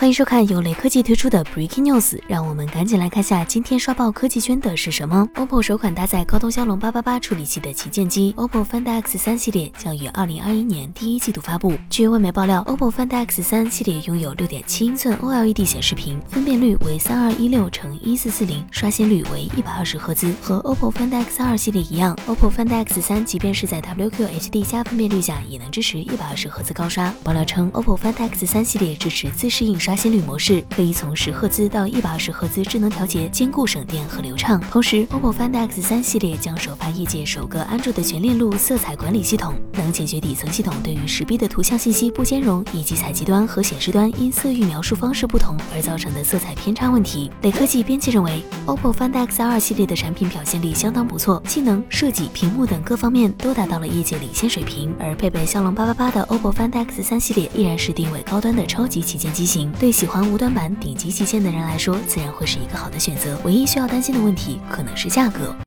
欢迎收看由雷科技推出的 Breaking News，让我们赶紧来看下今天刷爆科技圈的是什么。OPPO 首款搭载高通骁龙八八八处理器的旗舰机 OPPO Find X 三系列将于二零二一年第一季度发布。据外媒爆料，OPPO Find X 三系列拥有六点七英寸 OLED 显示屏，分辨率为三二一六乘一四四零，刷新率为一百二十赫兹。和 OPPO Find X 二系列一样，OPPO Find X 三即便是在 WQHD 加分辨率下，也能支持一百二十赫兹高刷。爆料称，OPPO Find X 三系列支持自适应刷。刷新率模式可以从十赫兹到一百二十赫兹智能调节，兼顾省电和流畅。同时，OPPO Find X 三系列将首发业界首个安卓的全链路色彩管理系统，能解决底层系统对于十 B 的图像信息不兼容，以及采集端和显示端因色域描述方式不同而造成的色彩偏差问题。雷科技编辑认为，OPPO Find X 二系列的产品表现力相当不错，性能、设计、屏幕等各方面都达到了业界领先水平。而配备骁龙八八八的 OPPO Find X 三系列依然是定位高端的超级旗舰机型。对喜欢无端版顶级旗舰的人来说，自然会是一个好的选择。唯一需要担心的问题可能是价格。